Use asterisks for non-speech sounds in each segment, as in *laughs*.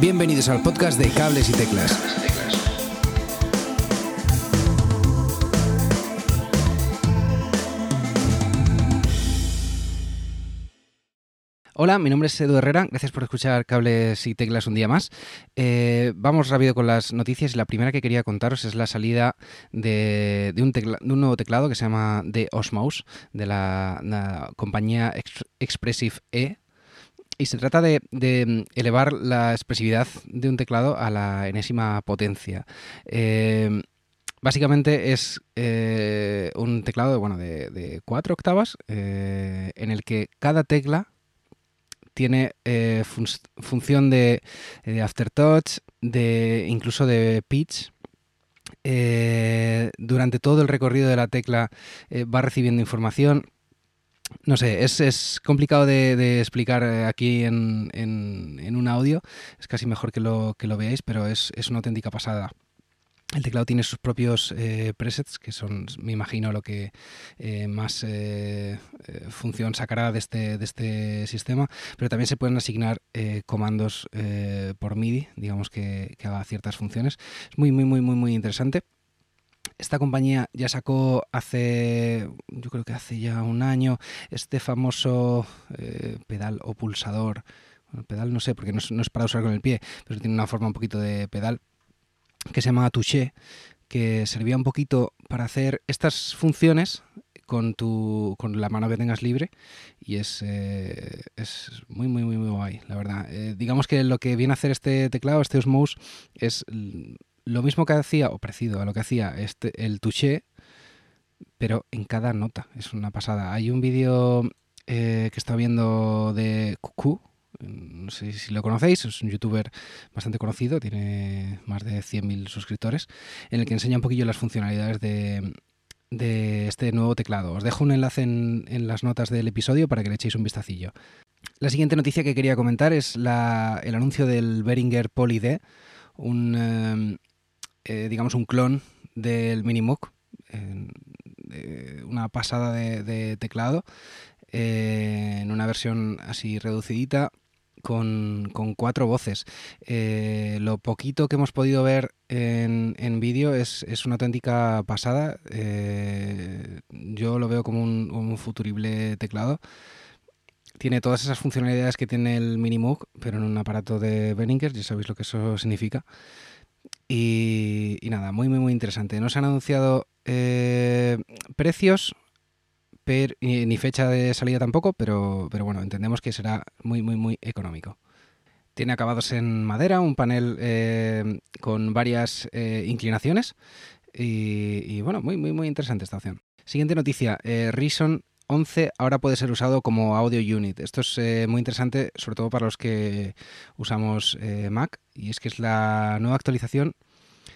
Bienvenidos al podcast de Cables y Teclas. Hola, mi nombre es Edu Herrera, gracias por escuchar Cables y Teclas un día más. Eh, vamos rápido con las noticias la primera que quería contaros es la salida de, un, nuevo teclado que se llama The Osmos, de la, compañía Expressive E, y se trata de, elevar la expresividad de un teclado a la enésima potencia. Eh, básicamente es eh, un teclado bueno, de, cuatro octavas en el que cada tecla tiene eh, función de, aftertouch, de incluso de pitch. Eh, durante todo el recorrido de la tecla eh, va recibiendo información. No sé, es, complicado de, explicar aquí en, un audio. Es casi mejor que lo, que lo veáis, pero es una auténtica pasada. El teclado tiene sus propios eh, presets, que son, me imagino, lo que eh, más eh, función sacará de este, de este sistema, pero también se pueden asignar comandos por MIDI, digamos que, que, haga ciertas funciones. Es muy, muy, muy, muy, muy interesante. Esta compañía ya sacó hace, yo creo que hace ya un año, este famoso pedal o pulsador. Bueno, pedal no sé, porque no es, no es para usar con el pie, pero tiene una forma un poquito de pedal que se llama Touché, que servía un poquito para hacer estas funciones con, tu, con la mano que tengas libre y es, eh, es muy, muy, muy, muy guay, la verdad. Eh, digamos que lo que viene a hacer este teclado, este Osmose, es lo mismo que hacía, o parecido a lo que hacía este, el Touché, pero en cada nota. Es una pasada. Hay un vídeo eh, que está viendo de Cuckoo, no sé si lo conocéis, es un youtuber bastante conocido, tiene más de 100.000 suscriptores, en el que enseña un poquillo las funcionalidades de, este nuevo teclado. Os dejo un enlace en, las notas del episodio para que le echéis un vistacillo. La siguiente noticia que quería comentar es el anuncio del Behringer Poly D, un, eh, eh, digamos un clon del Minimoog, una pasada de, teclado, eh, en una versión así reducidita con, cuatro voces. Eh, lo poquito que hemos podido ver en, en vídeo es, una auténtica pasada. Eh, yo lo veo como un, futurible teclado. Tiene todas esas funcionalidades que tiene el Minimoog, pero en un aparato de Behringer, ya sabéis lo que eso significa. Y, nada, muy, muy, muy interesante. Nos han anunciado eh, precios, ni fecha de salida tampoco, pero, pero bueno, entendemos que será muy, muy, muy económico. Tiene acabados en madera, un panel eh, con varias eh, inclinaciones y, bueno, muy, muy, muy interesante esta opción. Siguiente noticia, eh, Reason 11 ahora puede ser usado como audio unit. Esto es muy interesante, sobre todo para los que usamos Mac, y es que es la nueva actualización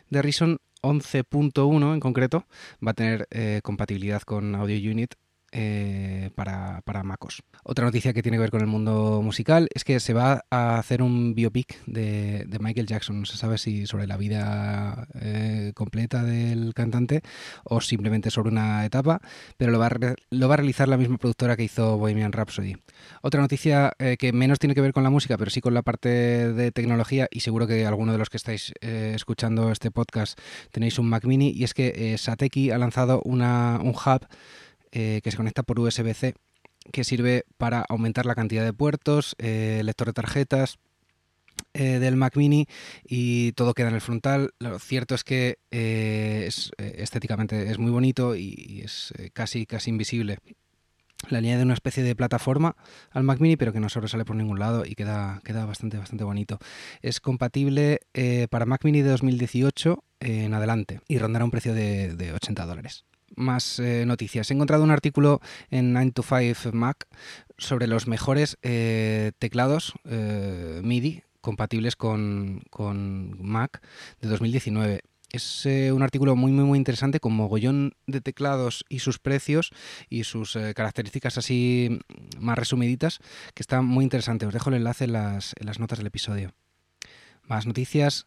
de Reason 11.1 en concreto, va a tener compatibilidad con audio unit eh, para, para, MacOS. Otra noticia que tiene que ver con el mundo musical es que se va a hacer un biopic de, Michael Jackson. No se sabe si sobre la vida eh, completa del cantante o simplemente sobre una etapa, pero lo va, a realizar la misma productora que hizo Bohemian Rhapsody. Otra noticia eh, que menos tiene que ver con la música, pero sí con la parte de tecnología y seguro que alguno de los que estáis escuchando este podcast tenéis un Mac mini y es que Sateki ha lanzado una, un hub eh, que se conecta por USB-C, que sirve para aumentar la cantidad de puertos, eh, lector de tarjetas, eh, del Mac Mini y todo queda en el frontal. Lo cierto es que estéticamente es muy bonito y, es casi, casi invisible. Le añade una especie de plataforma al Mac Mini, pero que no sobresale por ningún lado y queda, queda bastante, bastante bonito. Es compatible para Mac Mini de 2018 en adelante y rondará un precio de, de 80 dólares más eh, noticias. He encontrado un artículo en 9 to 5 Mac sobre los mejores eh, teclados eh, MIDI compatibles con, Mac de 2019. Es un artículo muy, muy, muy interesante con mogollón de teclados y sus precios y sus características así más resumiditas, que está muy interesante. Os dejo el enlace en las, en las notas del episodio. Más noticias.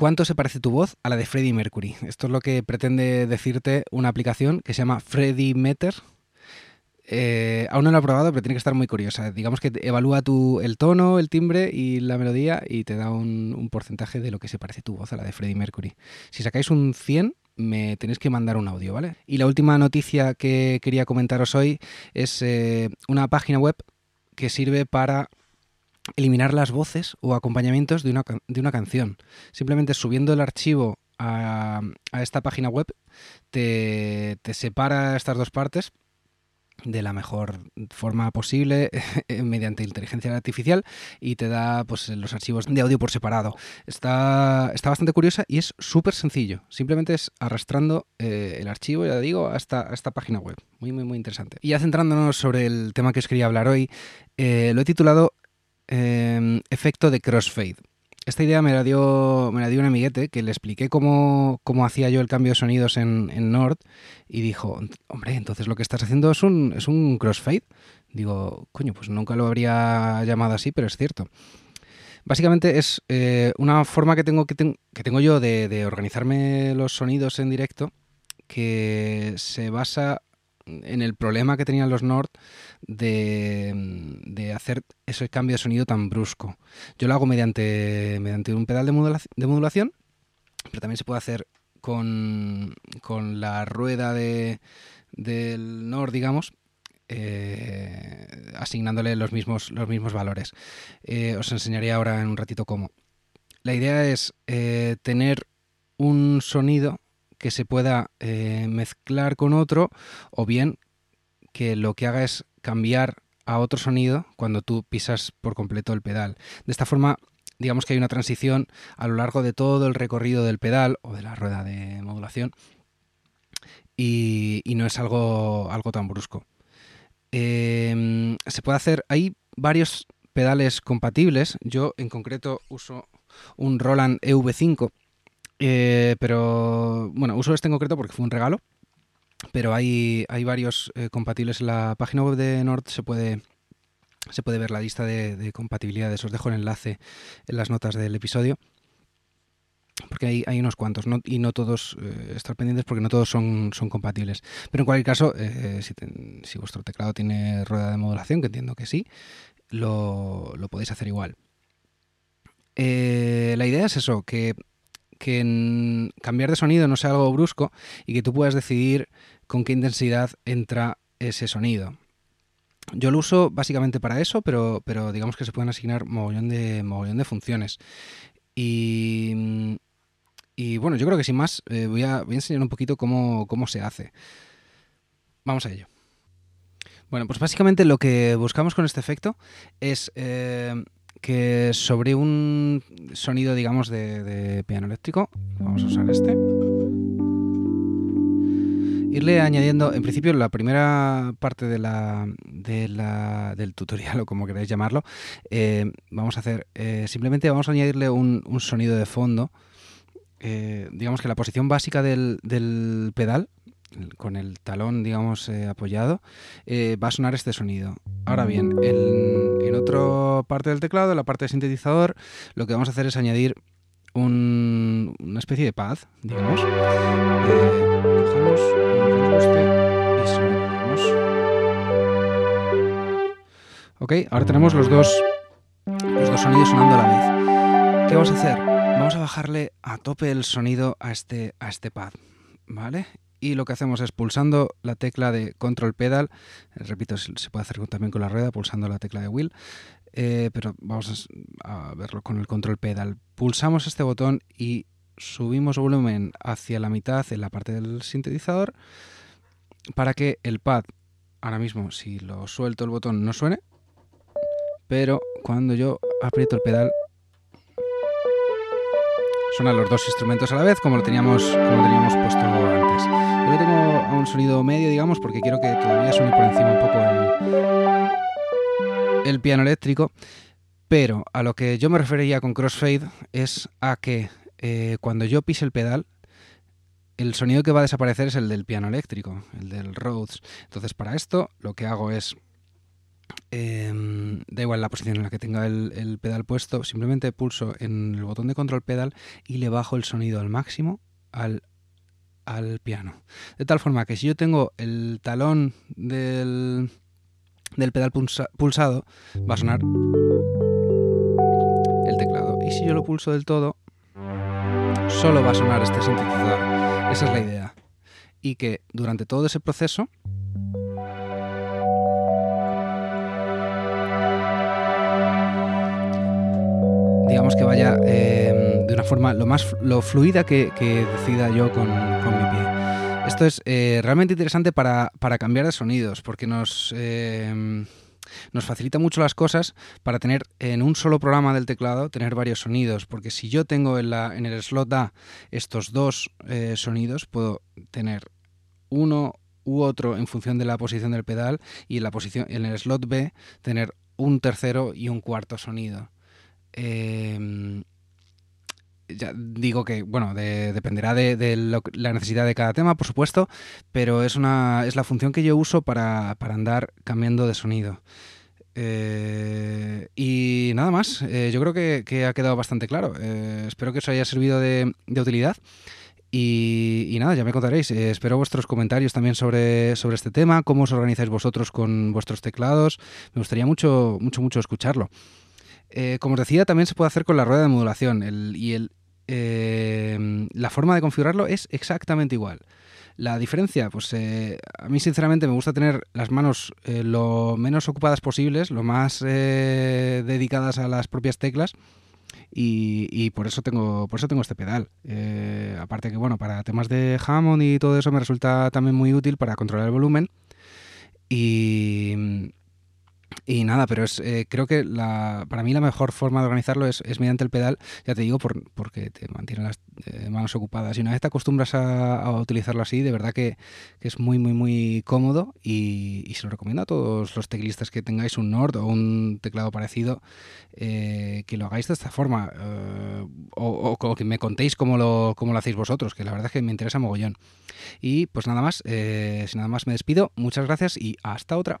¿Cuánto se parece tu voz a la de Freddie Mercury? Esto es lo que pretende decirte una aplicación que se llama Freddie Meter. Eh, aún no lo he probado, pero tiene que estar muy curiosa. Digamos que evalúa tu, el tono, el timbre y la melodía y te da un, porcentaje de lo que se parece tu voz a la de Freddie Mercury. Si sacáis un 100, me tenéis que mandar un audio, ¿vale? Y la última noticia que quería comentaros hoy es eh, una página web que sirve para eliminar las voces o acompañamientos de una, de una canción. Simplemente subiendo el archivo a, esta página web te, te separa estas dos partes de la mejor forma posible *laughs* mediante inteligencia artificial y te da pues los archivos de audio por separado. Está, está bastante curiosa y es súper sencillo. Simplemente es arrastrando eh, el archivo, ya digo, a esta, esta, página web. Muy, muy, muy interesante. Y ya centrándonos sobre el tema que os quería hablar hoy, eh, lo he titulado eh, Efecto de Crossfade esta idea me la dio, me la dio un amiguete que le expliqué cómo, hacía yo el cambio de sonidos en, en, Nord y dijo, hombre, entonces lo que estás haciendo es un, es un crossfade. Digo, coño, pues nunca lo habría llamado así, pero es cierto. Básicamente es eh, una forma que tengo, que, que tengo yo de, de organizarme los sonidos en directo que se basa en el problema que tenían los Nord de, hacer ese cambio de sonido tan brusco. Yo lo hago mediante, mediante un pedal de, modulación, pero también se puede hacer con, la rueda de, del Nord, digamos, eh, asignándole los mismos, los mismos valores. Eh, os enseñaré ahora en un ratito cómo. La idea es eh, tener un sonido que se pueda eh, mezclar con otro o bien que lo que haga es cambiar a otro sonido cuando tú pisas por completo el pedal. De esta forma, digamos que hay una transición a lo largo de todo el recorrido del pedal o de la rueda de modulación y, no es algo, algo tan brusco. Em, se puede hacer, hay varios pedales compatibles. Yo en concreto uso un Roland EV5 eh, pero bueno, uso este en concreto porque fue un regalo. Pero hay, hay varios eh, compatibles en la página web de Nord. Se puede, se puede ver la lista de, compatibilidades. Os dejo el enlace en las notas del episodio. Porque hay, hay unos cuantos y no todos eh, estar pendientes porque no todos son, son compatibles. Pero en cualquier caso, si, si, vuestro teclado tiene rueda de modulación, que entiendo que sí, lo, lo podéis hacer igual. la idea es eso, que que cambiar de sonido no sea algo brusco y que tú puedas decidir con qué intensidad entra ese sonido. Yo lo uso básicamente para eso, pero, pero digamos que se pueden asignar mogollón de, mogollón de funciones. Y, bueno, yo creo que sin más eh, voy, a, voy, a, enseñar un poquito cómo, cómo se hace. Vamos a ello. Bueno, pues básicamente lo que buscamos con este efecto es eh, que sobre un sonido, digamos, de, piano eléctrico, vamos a usar este, irle añadiendo, en principio, la primera parte de la, del tutorial, o como queráis llamarlo, eh, vamos a hacer, eh, simplemente vamos a añadirle un, sonido de fondo, eh, digamos que la posición básica del pedal, con el talón, digamos, apoyado, va a sonar este sonido. Ahora bien, en otra parte del teclado, la parte de sintetizador, lo que vamos a hacer es añadir una especie de pad, digamos. Eh, cogemos Ok, ahora tenemos los dos, los dos sonidos sonando a la vez. ¿Qué vamos a hacer? Vamos a bajarle a tope el sonido a este, a este pad, ¿vale? Y lo que hacemos es pulsando la tecla de control pedal, eh, repito, se puede hacer también con la rueda, pulsando la tecla de wheel, eh, pero vamos a verlo con el control pedal. Pulsamos este botón y subimos volumen hacia la mitad en la parte del sintetizador para que el pad, ahora mismo si lo suelto el botón no suene, pero cuando yo aprieto el pedal suenan los dos instrumentos a la vez como lo teníamos, como teníamos puesto antes. Yo lo tengo a un sonido medio, digamos, porque quiero que todavía suene por encima un poco el, piano eléctrico. Pero a lo que yo me refería con crossfade es a que eh, cuando yo pise el pedal, el sonido que va a desaparecer es el del piano eléctrico, el del Rhodes. Entonces, para esto, lo que hago es Em, da igual la posición en la que tenga el, pedal puesto, simplemente pulso en el botón de control pedal y le bajo el sonido al máximo al, al piano. De tal forma que si yo tengo el talón del, del pedal pulsado, va a sonar el teclado. Y si yo lo pulso del todo, solo va a sonar este sintetizador. Esa es la idea. Y que durante todo ese proceso digamos que vaya em, de una forma lo más lo fluida que, decida yo con, mi pie. Esto es eh, realmente interesante para, cambiar de sonidos, porque nos, em, nos facilita mucho las cosas para tener en un solo programa del teclado, tener varios sonidos, porque si yo tengo en, la, en el slot A estos dos eh, sonidos, puedo tener uno u otro en función de la posición del pedal y en, la posición, en el slot B tener un tercero y un cuarto sonido. Em, ya digo que, bueno, dependerá de, la necesidad de cada tema, por supuesto, pero es, una, es la función que yo uso para, andar cambiando de sonido. Eh, y nada más, eh, yo creo que, ha quedado bastante claro. Eh, espero que os haya servido de, utilidad. Y, nada, ya me contaréis. espero vuestros comentarios también sobre, sobre este tema, cómo os organizáis vosotros con vuestros teclados. Me gustaría mucho, mucho, mucho escucharlo. Eh, como os decía, también se puede hacer con la rueda de modulación y el, eh, la forma de configurarlo es exactamente igual. La diferencia, pues eh, a mí sinceramente me gusta tener las manos lo menos ocupadas posibles, lo más dedicadas a las propias teclas. Y, por eso tengo por eso tengo este pedal aparte que bueno para temas de Hammond y todo eso me resulta también muy útil para controlar el volumen y, y nada, pero es, eh, creo que para mí la mejor forma de organizarlo es, mediante el pedal, ya te digo, por, porque te mantiene las eh, manos ocupadas. Y una vez te acostumbras a, utilizarlo así, de verdad que, es muy, muy, muy cómodo y, se lo recomiendo a todos los teclistas que tengáis un Nord o un teclado parecido, eh, que lo hagáis de esta forma o, o, que me contéis cómo lo, cómo lo hacéis vosotros, que la verdad es que me interesa mogollón. Y pues nada más, sin nada más me despido, muchas gracias y hasta otra.